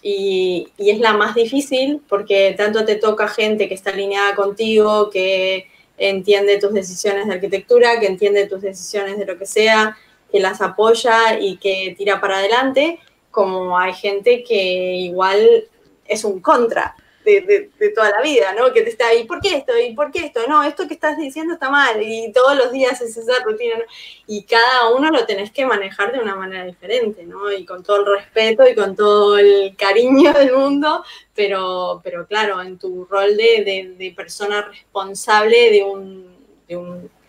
Y, es la más difícil porque tanto te toca gente que está alineada contigo, que entiende tus decisiones de arquitectura, que entiende tus decisiones de lo que sea, que las apoya y que tira para adelante, como hay gente que igual es un contra de, toda la vida, ¿no? Que te está ahí, ¿por qué esto? ¿Y por qué esto? No, esto que estás diciendo está mal y todos los días es esa rutina, ¿no? Y cada uno lo tenés que manejar de una manera diferente, ¿no? Y con todo el respeto y con todo el cariño del mundo, pero, pero claro, en tu rol de, persona responsable de, un, de,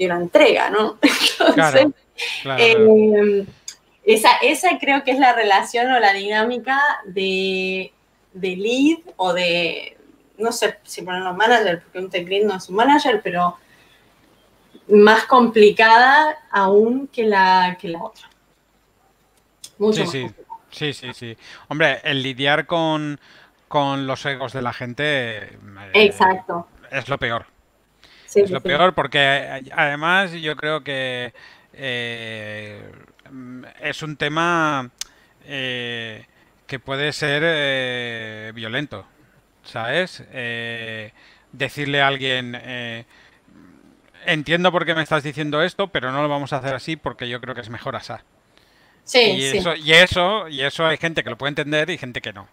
una entrega, ¿no? Entonces, em, esa, esa creo que es la relación o la dinámica de de lead o de, no sé si ponerlo manager, porque un tech lead no es un manager, pero más complicada aún que la, que la otra. Mucho sí, sí. sí, sí, sí. Hombre, el lidiar con, los egos de la gente eh, Exacto. es lo peor. es lo peor porque además yo creo que eh, es un tema eh, que puede ser eh, violento, ¿sabes? Eh, decirle a alguien, eh, entiendo por qué me estás diciendo esto, pero no lo vamos a hacer así porque yo creo que es mejor así. Sí, y Eso, y eso, y eso hay gente que lo puede entender y gente que no.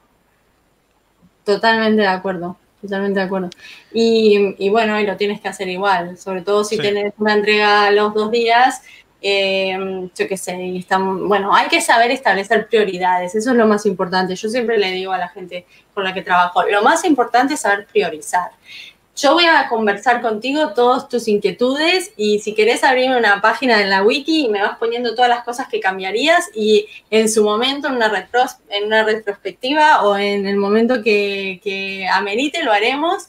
Totalmente de acuerdo, totalmente de acuerdo. Y, y bueno, y lo tienes que hacer igual, sobre todo si tienes una entrega a los dos días eh, yo qué sé, y estamos, bueno, hay que saber establecer prioridades, eso es lo más importante. Yo siempre le digo a la gente con la que trabajo, lo más importante es saber priorizar. Yo voy a conversar contigo todas tus inquietudes y si querés abrirme una página en la wiki me vas poniendo todas las cosas que cambiarías y en su momento en una, retros, en una retrospectiva o en el momento que, que amerite lo haremos.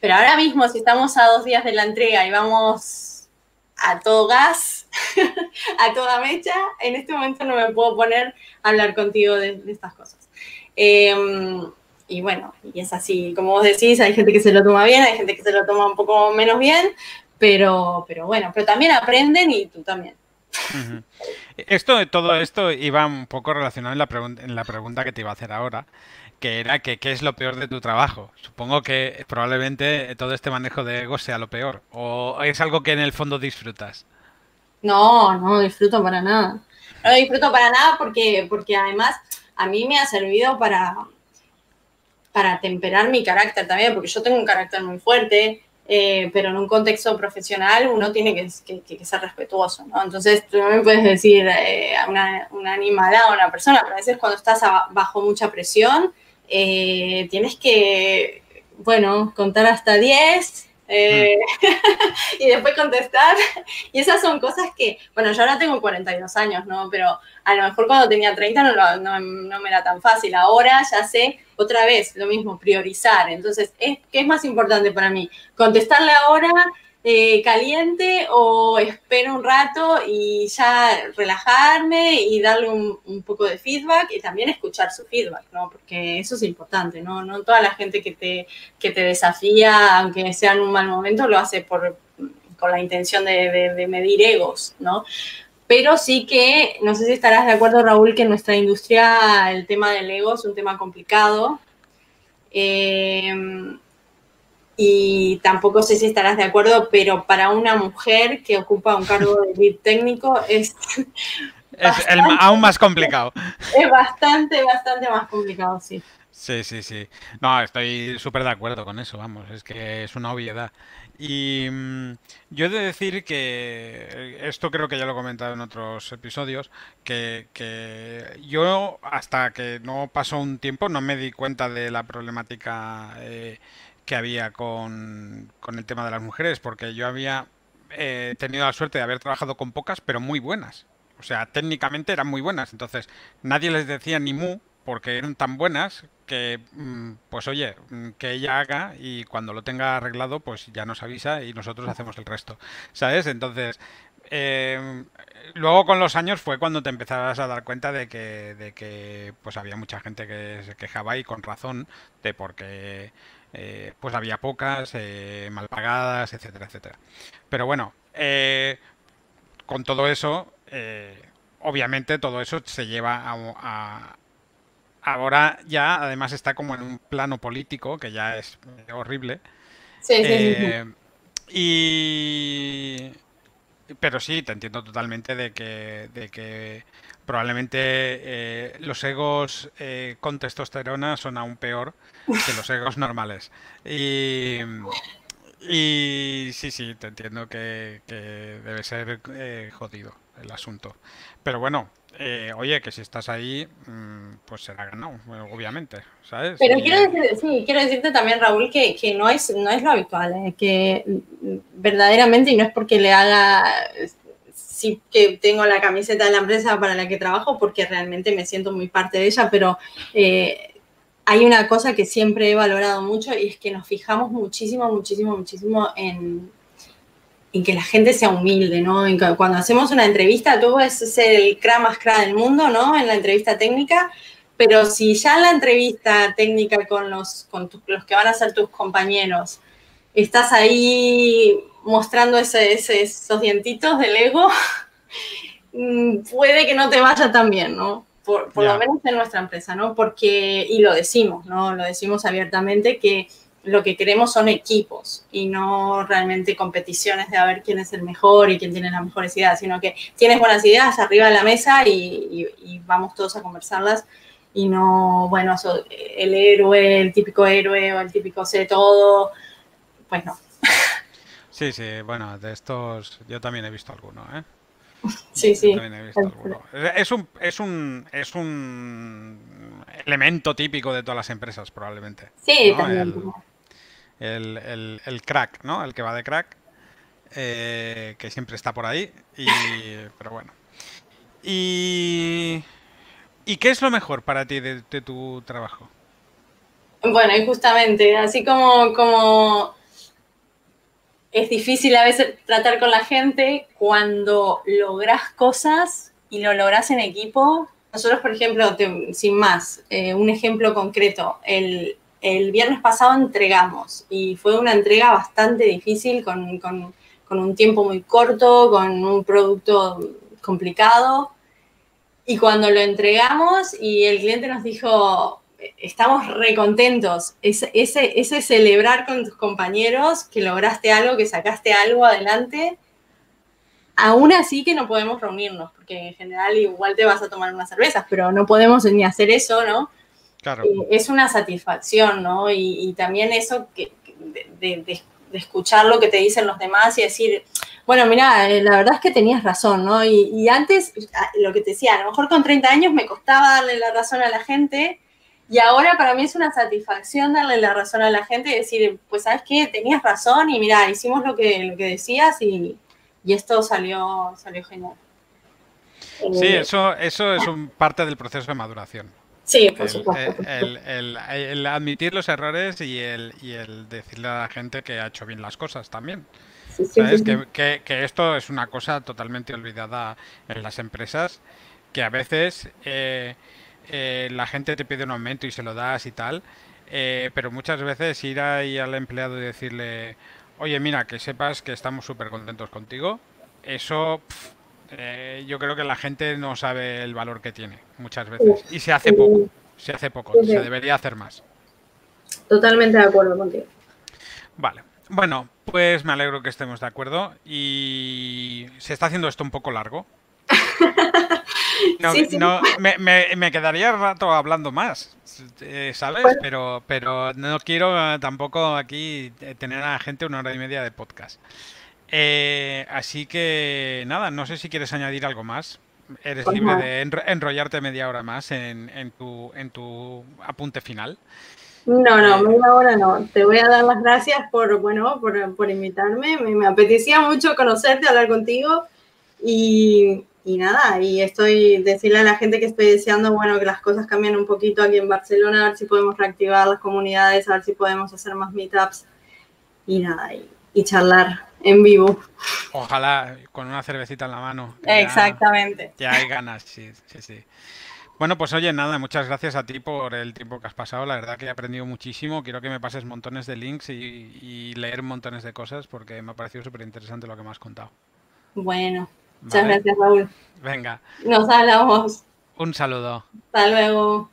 Pero ahora mismo si estamos a dos días de la entrega y vamos a todo gas, a toda mecha, en este momento no me puedo poner a hablar contigo de, estas cosas. Em, y bueno, y es así, como vos decís, hay gente que se lo toma bien, hay gente que se lo toma un poco menos bien, pero, pero bueno, pero también aprenden y tú también. Esto, todo esto iba un poco relacionado en la, en la pregunta que te iba a hacer ahora, que era que qué es lo peor de tu trabajo. Supongo que probablemente todo este manejo de ego sea lo peor. ¿O es algo que en el fondo disfrutas? No, no disfruto para nada. No disfruto para nada porque, porque además a mí me ha servido para, para temperar mi carácter también, porque yo tengo un carácter muy fuerte, eh, pero en un contexto profesional uno tiene que, ser respetuoso. Entonces tú no me puedes decir eh, a una, una animalada a una persona, pero a veces cuando estás bajo mucha presión, eh, tienes que, bueno, contar hasta 10 Eh, y después contestar. Y esas son cosas que, bueno, yo ahora tengo 42 años, ¿no? Pero a lo mejor cuando tenía 30 no, no, no me era tan fácil. Ahora ya sé, otra vez, lo mismo, priorizar. Entonces, ¿qué es más importante para mí? Contestarle ahora eh, caliente o espero un rato y ya relajarme y darle un, poco de feedback y también escuchar su feedback, ¿no? Porque eso es importante, ¿no? No toda la gente que te, que te desafía, aunque sea en un mal momento, lo hace por, con la intención de, medir egos, ¿no? Pero sí que, no sé si estarás de acuerdo, Raúl, que en nuestra industria el tema del ego es un tema complicado. Eh, y tampoco sé si estarás de acuerdo, pero para una mujer que ocupa un cargo de lead técnico es... Es aún más complicado. Es bastante, bastante más complicado, sí. Sí, sí, sí. No, estoy súper de acuerdo con eso, vamos, es que es una obviedad. Y mm, yo he de decir que esto creo que ya lo he comentado en otros episodios, que, que yo hasta que no pasó un tiempo no me di cuenta de la problemática eh, que había con, el tema de las mujeres, porque yo había eh, tenido la suerte de haber trabajado con pocas, pero muy buenas. O sea, técnicamente eran muy buenas. Entonces, nadie les decía ni mu, porque eran tan buenas que, mm, pues oye, mm, que ella haga y cuando lo tenga arreglado, pues ya nos avisa y nosotros hacemos el resto. ¿Sabes? Entonces, eh, luego con los años fue cuando te empezabas a dar cuenta de que, de que pues había mucha gente que se quejaba y con razón de porque eh, pues había pocas, eh, mal pagadas, etcétera, etcétera. Pero bueno, eh, con todo eso, obviamente todo eso se lleva a, Ahora ya además está como en un plano político, que ya es horrible. Sí, sí, Y... Pero sí, te entiendo totalmente de que, de que probablemente eh, los egos eh, con testosterona son aún peor que los egos normales. Y, y sí, sí, te entiendo que, debe ser eh, jodido el asunto. Pero bueno, oye, que si estás ahí, mm, pues será ganado, obviamente, ¿sabes? Pero quiero, sí, quiero decirte también, Raúl, que, no, es, no es lo habitual, que verdaderamente, y no es porque le haga sí que tengo la camiseta de la empresa para la que trabajo porque realmente me siento muy parte de ella, pero eh, hay una cosa que siempre he valorado mucho y es que nos fijamos muchísimo, muchísimo, muchísimo en, en que la gente sea humilde, ¿no? cuando hacemos una entrevista, tú puedes ser el cra más cra del mundo, ¿no? En la entrevista técnica, pero si ya en la entrevista técnica con los, con los que van a ser tus compañeros, estás ahí mostrando ese, esos dientitos del ego, mm, puede que no te vaya tan bien, ¿no? Por, lo menos en nuestra empresa, ¿no? Porque, y lo decimos, ¿no? Lo decimos abiertamente que lo que queremos son equipos y no realmente competiciones de a ver quién es el mejor y quién tiene las mejores ideas, sino que tienes buenas ideas arriba de la mesa y, vamos todos a conversarlas y no, bueno, el héroe, el típico héroe o el típico sé todo, pues no. Sí, sí, bueno, de estos yo también he visto alguno, ¿eh? Sí, sí. Es un, es un, es un elemento típico de todas las empresas, probablemente. Sí, también. El, el, crack, ¿no? El que va de crack, eh, que siempre está por ahí, y, pero bueno. Y, ¿Y qué es lo mejor para ti de, de tu trabajo? Bueno, y justamente, así como, como es difícil a veces tratar con la gente cuando logras cosas y lo logras en equipo. Nosotros, por ejemplo, sin más, eh, un ejemplo concreto, el, viernes pasado entregamos y fue una entrega bastante difícil con, con un tiempo muy corto, con un producto complicado. Y cuando lo entregamos y el cliente nos dijo, estamos recontentos. Ese, ese, ese celebrar con tus compañeros que lograste algo, que sacaste algo adelante, aún así que no podemos reunirnos, porque en general igual te vas a tomar unas cervezas, pero no podemos ni hacer eso, ¿no? Claro. Eh, es una satisfacción, ¿no? Y, también eso que, de, escuchar lo que te dicen los demás y decir, bueno, mira, eh, la verdad es que tenías razón, ¿no? Y, y, antes, lo que te decía, a lo mejor con 30 años me costaba darle la razón a la gente, Y ahora para mí es una satisfacción darle la razón a la gente y decir, pues sabes qué, tenías razón y mira, hicimos lo que, lo que decías y, esto salió, salió genial. Sí, eh, eso, eso es un parte del proceso de maduración. Sí, por supuesto. El, admitir los errores y el, y el decirle a la gente que ha hecho bien las cosas también. ¿Sabes? Que, que, esto es una cosa totalmente olvidada en las empresas, que a veces eh, eh, la gente te pide un aumento y se lo das y tal, eh, pero muchas veces ir ahí al empleado y decirle, oye, mira, que sepas que estamos súper contentos contigo, eso eh, yo creo que la gente no sabe el valor que tiene muchas veces. Y se hace poco, se hace poco, se debería hacer más. Totalmente de acuerdo contigo. Vale. Bueno, pues me alegro que estemos de acuerdo y se está haciendo esto un poco largo. No, no me, me, quedaría rato hablando más, eh, ¿sabes? Pero, pero no quiero tampoco aquí tener a la gente una hora y media de podcast. Eh, así que nada, no sé si quieres añadir algo más. Eres pues libre de enrollarte media hora más en, en, tu, en tu apunte final. No, no, eh, media hora no. Te voy a dar las gracias por, bueno, por, por invitarme. Me, me, apetecía mucho conocerte, hablar contigo. Y, y nada, y estoy, decirle a la gente que estoy deseando, bueno, que las cosas cambien un poquito aquí en Barcelona, a ver si podemos reactivar las comunidades, a ver si podemos hacer más meetups y nada, y, charlar en vivo. Ojalá con una cervecita en la mano. Exactamente. Ya, hay ganas, sí, sí, sí. Bueno, pues oye, nada, muchas gracias a ti por el tiempo que has pasado. La verdad que he aprendido muchísimo. Quiero que me pases montones de links y, y leer montones de cosas porque me ha parecido súper interesante lo que me has contado. Bueno, Muchas gracias, Raúl. Venga. Nos hablamos. Un saludo. Hasta luego.